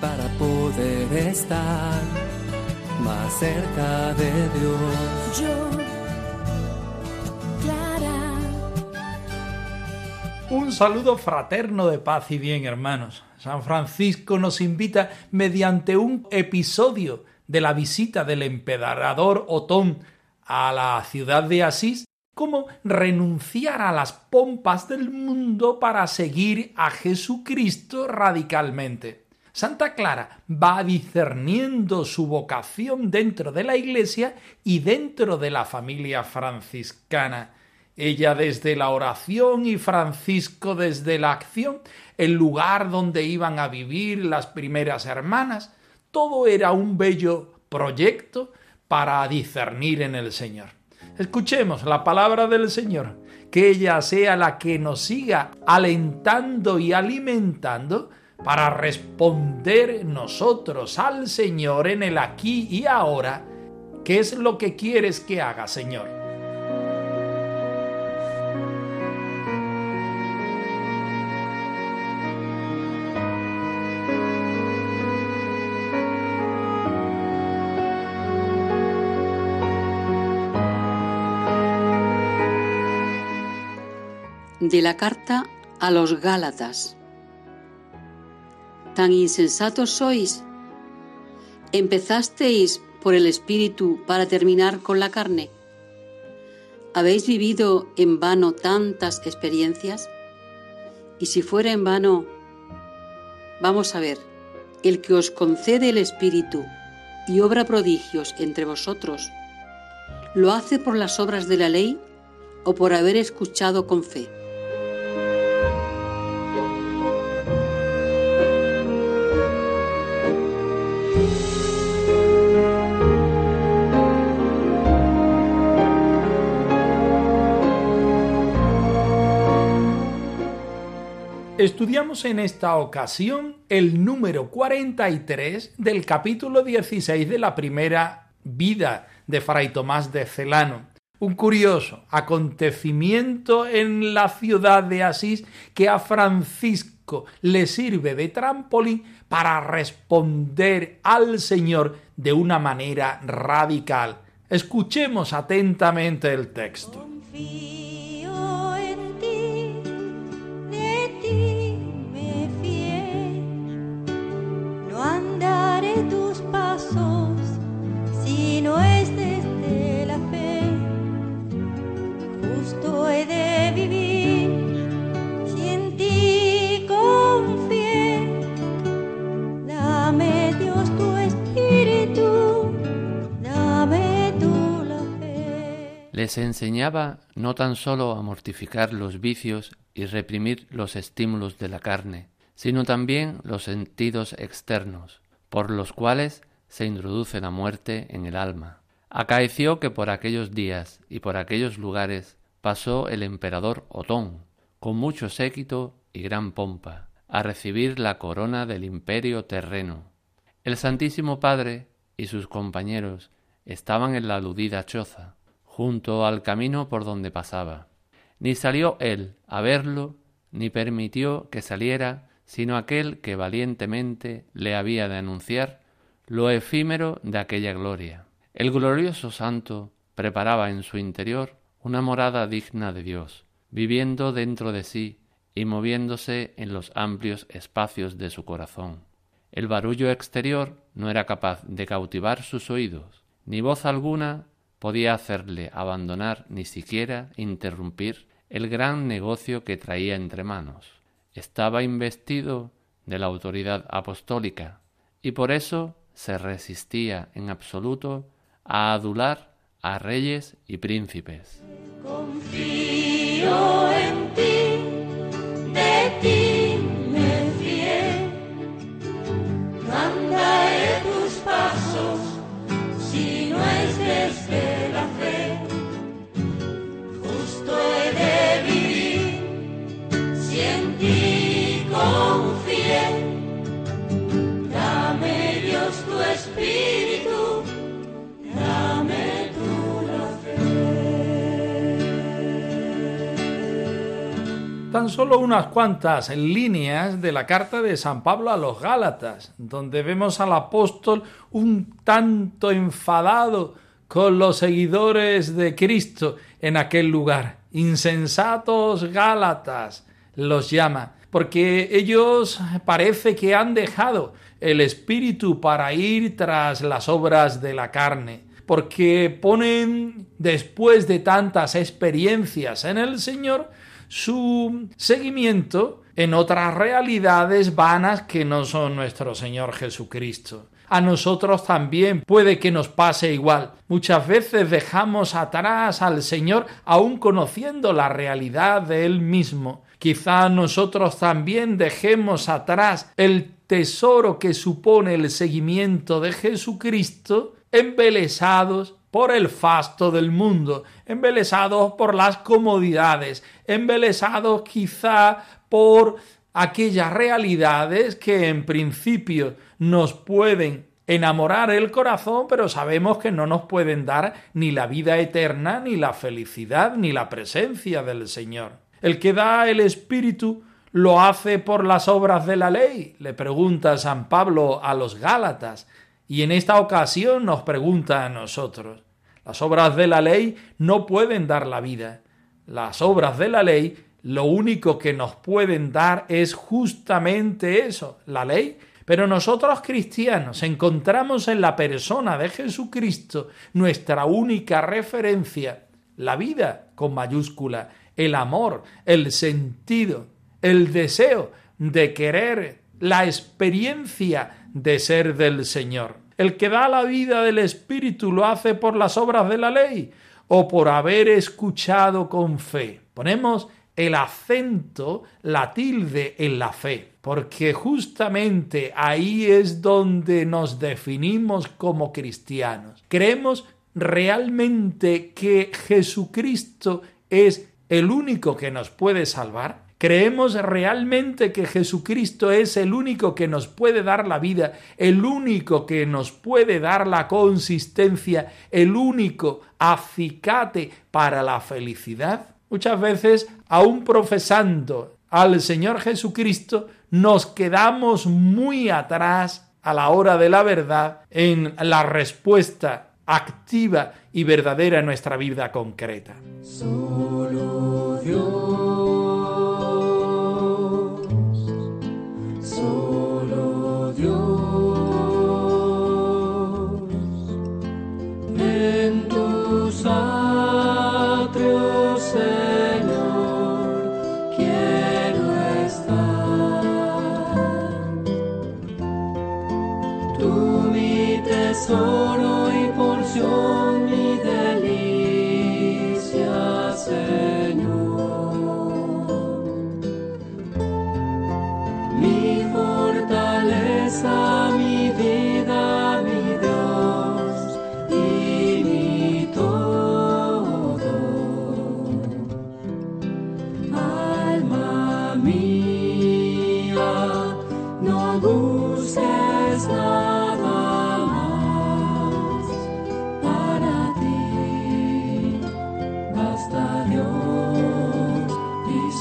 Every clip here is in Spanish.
Para poder estar más cerca de Dios. Yo, Clara. Un saludo fraterno de paz y bien, hermanos. San Francisco nos invita mediante un episodio de la visita del emperador Otón a la ciudad de Asís, cómo renunciar a las pompas del mundo para seguir a Jesucristo radicalmente. Santa Clara va discerniendo su vocación dentro de la Iglesia y dentro de la familia franciscana. Ella desde la oración y Francisco desde la acción, el lugar donde iban a vivir las primeras hermanas, todo era un bello proyecto para discernir en el Señor. Escuchemos la palabra del Señor, que ella sea la que nos siga alentando y alimentando para responder nosotros al Señor en el aquí y ahora, ¿qué es lo que quieres que haga, Señor? De la carta a los Gálatas. Tan insensatos sois. ¿Empezasteis por el Espíritu para terminar con la carne? ¿Habéis vivido en vano tantas experiencias? Y si fuera en vano, vamos a ver, el que os concede el Espíritu y obra prodigios entre vosotros, ¿lo hace por las obras de la ley o por haber escuchado con fe? Estudiamos en esta ocasión el número 43 del capítulo 16 de la primera vida de Fray Tomás de Celano. Un curioso acontecimiento en la ciudad de Asís que a Francisco le sirve de trampolín para responder al Señor de una manera radical. Escuchemos atentamente el texto. Pasos si no es desde la fe. Justo he de vivir si en ti confié. Dame Dios tu espíritu, dame tú la fe. Les enseñaba no tan sólo a mortificar los vicios y reprimir los estímulos de la carne, sino también los sentidos externos, por los cuales se introduce la muerte en el alma. Acaeció que por aquellos días y por aquellos lugares pasó el emperador Otón, con mucho séquito y gran pompa, a recibir la corona del imperio terreno. El Santísimo Padre y sus compañeros estaban en la aludida choza, junto al camino por donde pasaba. Ni salió él a verlo, ni permitió que saliera, sino aquel que valientemente le había de anunciar lo efímero de aquella gloria. El glorioso santo preparaba en su interior una morada digna de Dios, viviendo dentro de sí y moviéndose en los amplios espacios de su corazón. El barullo exterior no era capaz de cautivar sus oídos, ni voz alguna podía hacerle abandonar ni siquiera interrumpir el gran negocio que traía entre manos. Estaba investido de la autoridad apostólica y por eso se resistía en absoluto a adular a reyes y príncipes. Tan solo unas cuantas líneas de la carta de San Pablo a los Gálatas, donde vemos al apóstol un tanto enfadado con los seguidores de Cristo en aquel lugar. Insensatos Gálatas los llama, porque ellos parece que han dejado el espíritu para ir tras las obras de la carne porque ponen, después de tantas experiencias en el Señor, su seguimiento en otras realidades vanas que no son nuestro Señor Jesucristo. A nosotros también puede que nos pase igual. Muchas veces dejamos atrás al Señor aun conociendo la realidad de Él mismo. Quizá nosotros también dejemos atrás el tesoro que supone el seguimiento de Jesucristo embelesados por el fasto del mundo, embelesados por las comodidades, embelesados quizá por aquellas realidades que en principio nos pueden enamorar el corazón, pero sabemos que no nos pueden dar ni la vida eterna, ni la felicidad, ni la presencia del Señor. El que da el Espíritu lo hace por las obras de la ley, le pregunta San Pablo a los Gálatas, y en esta ocasión nos pregunta a nosotros. Las obras de la ley no pueden dar la vida. Las obras de la ley lo único que nos pueden dar es justamente eso, la ley. Pero nosotros cristianos encontramos en la persona de Jesucristo nuestra única referencia, la vida con mayúscula, el amor, el sentido, el deseo de querer, la experiencia de ser del Señor. El que da la vida del Espíritu lo hace por las obras de la ley o por haber escuchado con fe. Ponemos el acento, la tilde en la fe, porque justamente ahí es donde nos definimos como cristianos. Creemos realmente que Jesucristo es el único que nos puede salvar. ¿Creemos realmente que Jesucristo es el único que nos puede dar la vida, el único que nos puede dar la consistencia, el único acicate para la felicidad? Muchas veces, aún profesando al Señor Jesucristo, nos quedamos muy atrás a la hora de la verdad en la respuesta activa y verdadera en nuestra vida concreta. Solo Dios. sa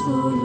Yesus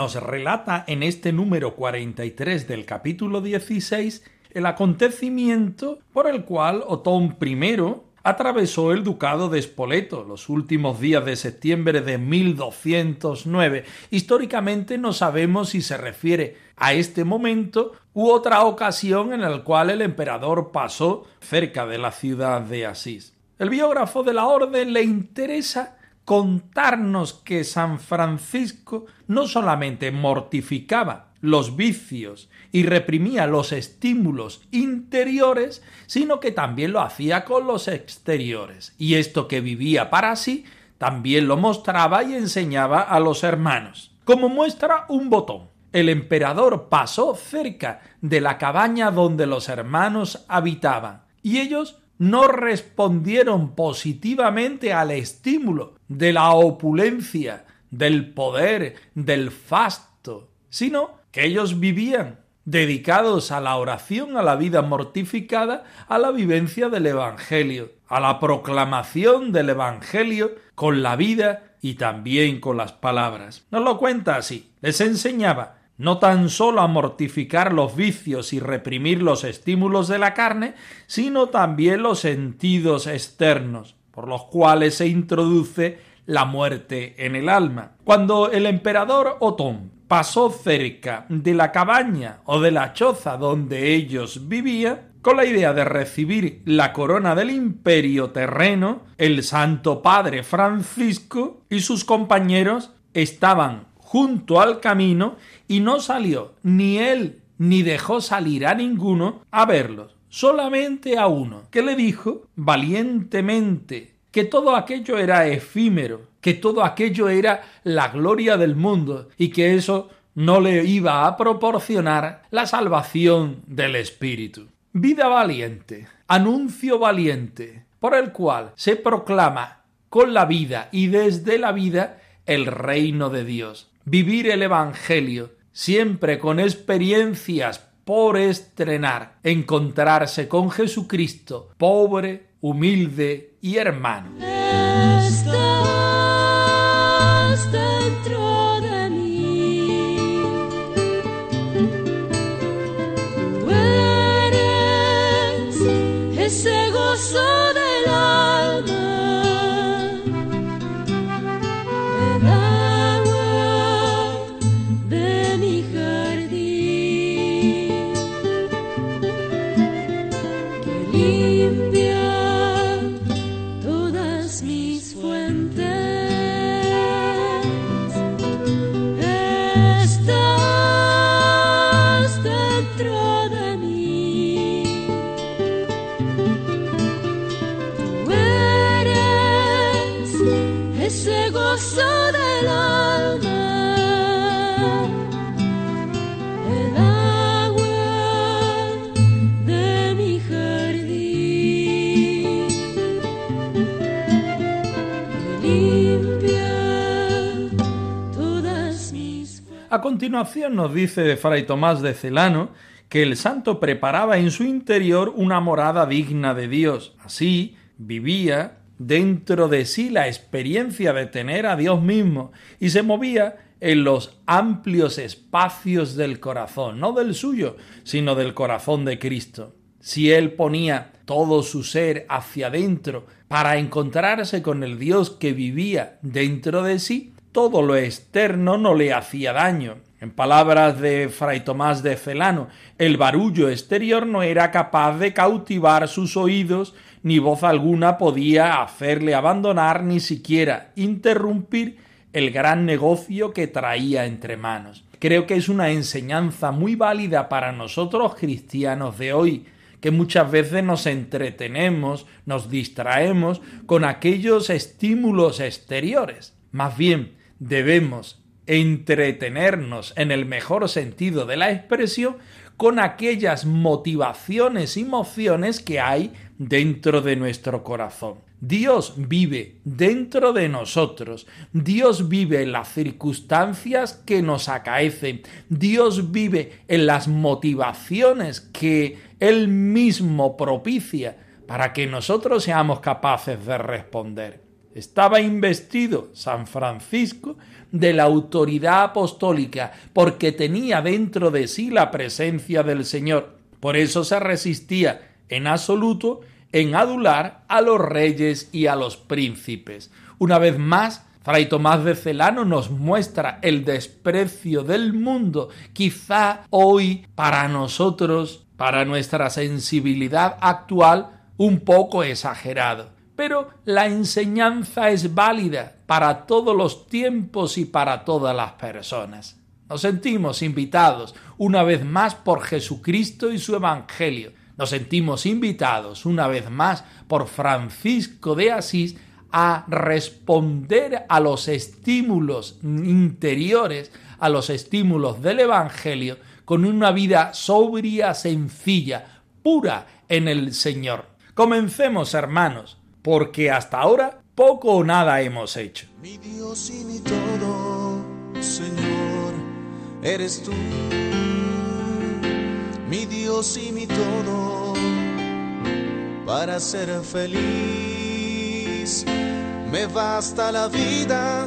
nos relata en este número 43 del capítulo 16 el acontecimiento por el cual Otón I atravesó el ducado de Spoleto los últimos días de septiembre de 1209. Históricamente no sabemos si se refiere a este momento u otra ocasión en la cual el emperador pasó cerca de la ciudad de Asís. El biógrafo de la orden le interesa contarnos que San Francisco no solamente mortificaba los vicios y reprimía los estímulos interiores, sino que también lo hacía con los exteriores. Y esto que vivía para sí, también lo mostraba y enseñaba a los hermanos. Como muestra un botón. El emperador pasó cerca de la cabaña donde los hermanos habitaban, y ellos no respondieron positivamente al estímulo de la opulencia, del poder, del fasto, sino que ellos vivían dedicados a la oración, a la vida mortificada, a la vivencia del Evangelio, a la proclamación del Evangelio con la vida y también con las palabras. Nos lo cuenta así. Les enseñaba no tan solo a mortificar los vicios y reprimir los estímulos de la carne, sino también los sentidos externos, por los cuales se introduce la muerte en el alma. Cuando el emperador Otón pasó cerca de la cabaña o de la choza donde ellos vivían, con la idea de recibir la corona del imperio terreno, el Santo Padre Francisco y sus compañeros estaban junto al camino y no salió ni él ni dejó salir a ninguno a verlos, solamente a uno, que le dijo valientemente que todo aquello era efímero, que todo aquello era la gloria del mundo y que eso no le iba a proporcionar la salvación del espíritu. Vida valiente, anuncio valiente, por el cual se proclama con la vida y desde la vida el reino de Dios. Vivir el Evangelio, siempre con experiencias por estrenar, encontrarse con Jesucristo, pobre, humilde y hermano. A continuación nos dice Fray Tomás de Celano que el santo preparaba en su interior una morada digna de Dios. Así vivía dentro de sí la experiencia de tener a Dios mismo y se movía en los amplios espacios del corazón, no del suyo, sino del corazón de Cristo. Si él ponía todo su ser hacia adentro para encontrarse con el Dios que vivía dentro de sí, todo lo externo no le hacía daño. En palabras de Fray Tomás de Celano, el barullo exterior no era capaz de cautivar sus oídos, ni voz alguna podía hacerle abandonar ni siquiera interrumpir el gran negocio que traía entre manos. Creo que es una enseñanza muy válida para nosotros cristianos de hoy, que muchas veces nos entretenemos, nos distraemos con aquellos estímulos exteriores. Más bien, debemos entretenernos en el mejor sentido de la expresión con aquellas motivaciones y mociones que hay dentro de nuestro corazón. Dios vive dentro de nosotros, Dios vive en las circunstancias que nos acaecen, Dios vive en las motivaciones que Él mismo propicia para que nosotros seamos capaces de responder. Estaba investido San Francisco de la autoridad apostólica porque tenía dentro de sí la presencia del Señor. Por eso se resistía en absoluto en adular a los reyes y a los príncipes. Una vez más, Fray Tomás de Celano nos muestra el desprecio del mundo, quizá hoy para nosotros, para nuestra sensibilidad actual, un poco exagerado. Pero la enseñanza es válida para todos los tiempos y para todas las personas. Nos sentimos invitados una vez más por Jesucristo y su Evangelio. Nos sentimos invitados una vez más por Francisco de Asís a responder a los estímulos interiores, a los estímulos del Evangelio, con una vida sobria, sencilla, pura en el Señor. Comencemos, hermanos, porque hasta ahora poco o nada hemos hecho. Mi Dios y mi todo, Señor, eres tú. Mi Dios y mi todo, para ser feliz. Me basta la vida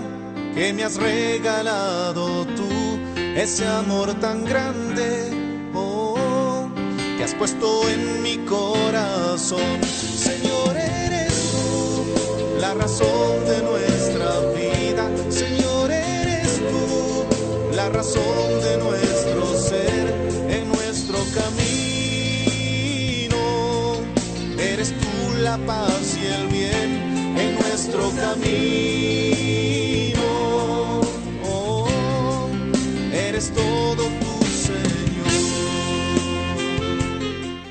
que me has regalado tú, ese amor tan grande, oh, que has puesto en mi corazón. Señor, la razón de nuestra vida. Señor, eres tú la razón de nuestro ser, en nuestro camino. Eres tú la paz y el bien en nuestro camino. Oh, eres todo tu Señor.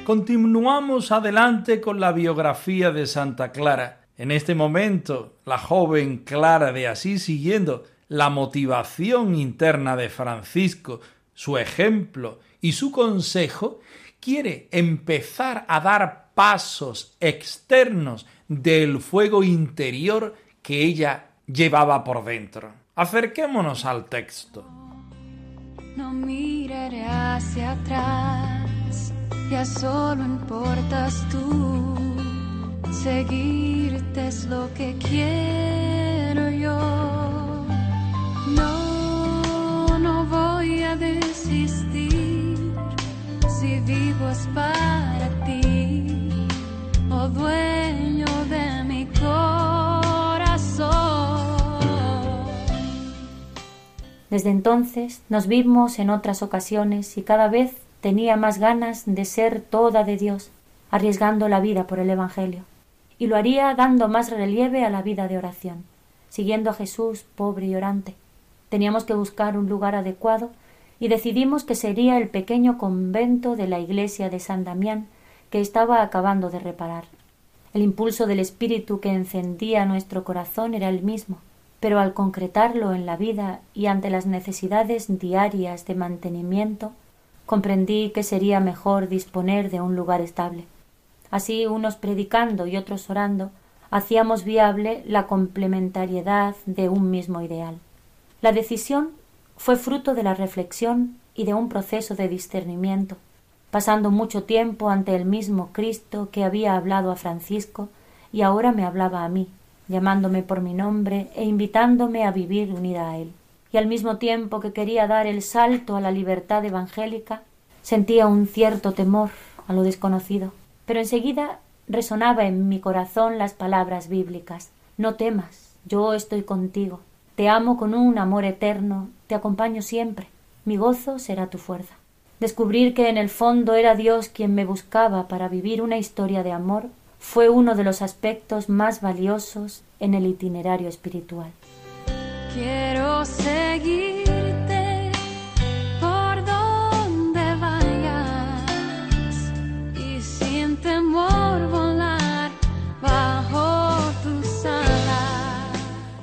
Continuamos adelante con la biografía de Santa Clara. En este momento, la joven Clara de Asís, siguiendo la motivación interna de Francisco, su ejemplo y su consejo, quiere empezar a dar pasos externos del fuego interior que ella llevaba por dentro. Acerquémonos al texto. No miraré hacia atrás, ya solo importas tú. Seguirte es lo que quiero yo. No, no voy a desistir. Si vivo es para ti, oh dueño de mi corazón. Desde entonces nos vimos en otras ocasiones y cada vez tenía más ganas de ser toda de Dios, arriesgando la vida por el Evangelio. Y lo haría dando más relieve a la vida de oración, siguiendo a Jesús pobre y orante. Teníamos que buscar un lugar adecuado y decidimos que sería el pequeño convento de la iglesia de San Damián que estaba acabando de reparar. El impulso del espíritu que encendía nuestro corazón era el mismo, pero al concretarlo en la vida y ante las necesidades diarias de mantenimiento, comprendí que sería mejor disponer de un lugar estable. Así, unos predicando y otros orando, hacíamos viable la complementariedad de un mismo ideal. La decisión fue fruto de la reflexión y de un proceso de discernimiento, pasando mucho tiempo ante el mismo Cristo que había hablado a Francisco y ahora me hablaba a mí, llamándome por mi nombre e invitándome a vivir unida a él. Y al mismo tiempo que quería dar el salto a la libertad evangélica, sentía un cierto temor a lo desconocido. Pero enseguida resonaba en mi corazón las palabras bíblicas No temas, yo estoy contigo. Te amo con un amor eterno, te acompaño siempre. Mi gozo será tu fuerza. Descubrir que en el fondo era Dios quien me buscaba para vivir una historia de amor fue uno de los aspectos más valiosos en el itinerario espiritual. Quiero seguirte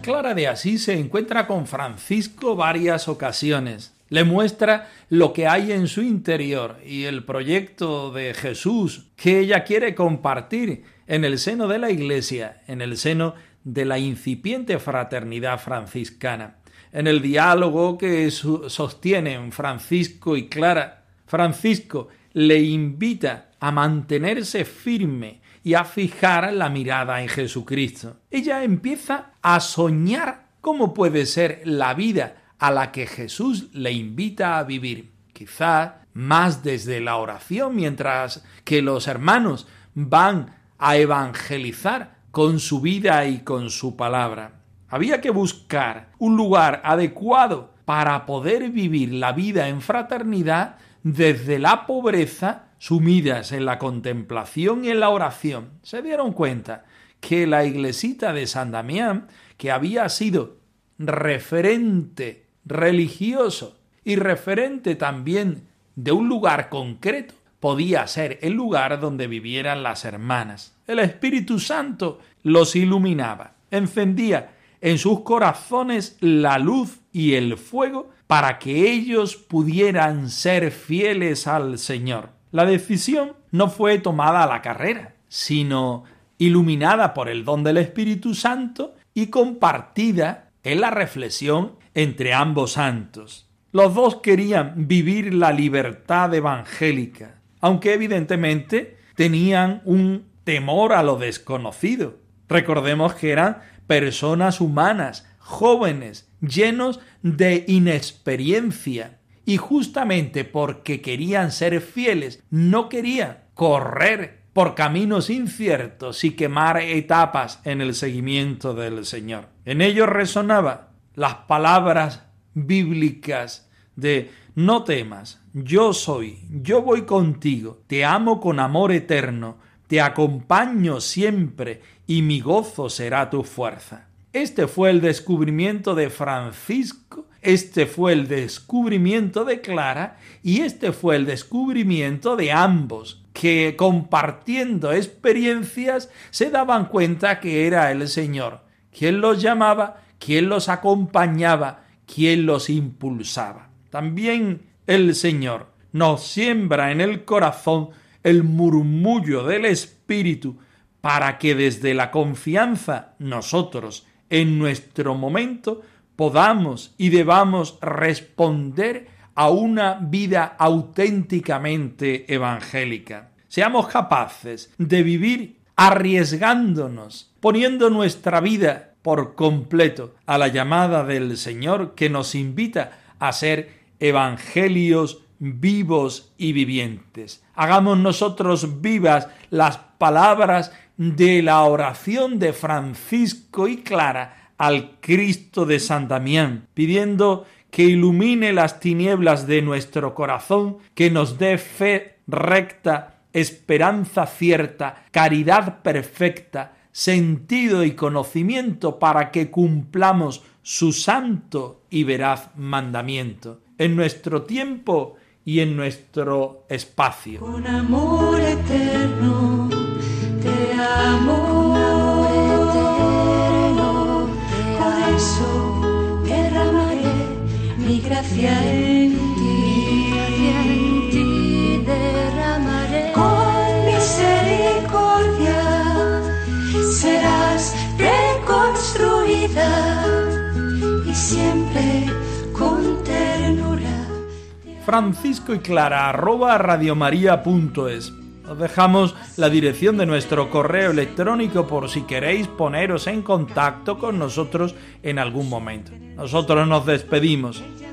Clara de Asís se encuentra con Francisco varias ocasiones. Le muestra lo que hay en su interior y el proyecto de Jesús que ella quiere compartir en el seno de la Iglesia, en el seno de la incipiente fraternidad franciscana. En el diálogo que sostienen Francisco y Clara, Francisco le invita a mantenerse firme y a fijar la mirada en Jesucristo. Ella empieza a soñar cómo puede ser la vida a la que Jesús le invita a vivir. Quizá más desde la oración, mientras que los hermanos van a evangelizar con su vida y con su palabra. Había que buscar un lugar adecuado para poder vivir la vida en fraternidad desde la pobreza sumidas en la contemplación y en la oración. Se dieron cuenta que la iglesita de San Damián, que había sido referente religioso y referente también de un lugar concreto, podía ser el lugar donde vivieran las hermanas. El Espíritu Santo los iluminaba, encendía en sus corazones la luz y el fuego para que ellos pudieran ser fieles al Señor. La decisión no fue tomada a la carrera, sino iluminada por el don del Espíritu Santo y compartida en la reflexión entre ambos santos. Los dos querían vivir la libertad evangélica, aunque evidentemente tenían un temor a lo desconocido. Recordemos que eran personas humanas, jóvenes, llenos de inexperiencia. Y justamente porque querían ser fieles, no querían correr por caminos inciertos y quemar etapas en el seguimiento del Señor. En ellos resonaba las palabras bíblicas de no temas, yo soy, yo voy contigo, te amo con amor eterno, te acompaño siempre y mi gozo será tu fuerza. Este fue el descubrimiento de Francisco, este fue el descubrimiento de Clara y este fue el descubrimiento de ambos, que compartiendo experiencias se daban cuenta que era el Señor quien los llamaba, quien los acompañaba, quien los impulsaba. También el Señor nos siembra en el corazón el murmullo del Espíritu para que desde la confianza nosotros en nuestro momento podamos y debamos responder a una vida auténticamente evangélica. Seamos capaces de vivir arriesgándonos, poniendo nuestra vida por completo a la llamada del Señor que nos invita a ser evangelios vivos y vivientes. Hagamos nosotros vivas las palabras de la oración de Francisco y Clara al Cristo de San Damián, pidiendo que ilumine las tinieblas de nuestro corazón, que nos dé fe recta, esperanza cierta, caridad perfecta, sentido y conocimiento para que cumplamos su santo y veraz mandamiento en nuestro tiempo y en nuestro espacio. Con amor eterno te amo. Francisco y Clara arroba radiomaria.es. Os dejamos la dirección de nuestro correo electrónico por si queréis poneros en contacto con nosotros en algún momento. Nosotros nos despedimos,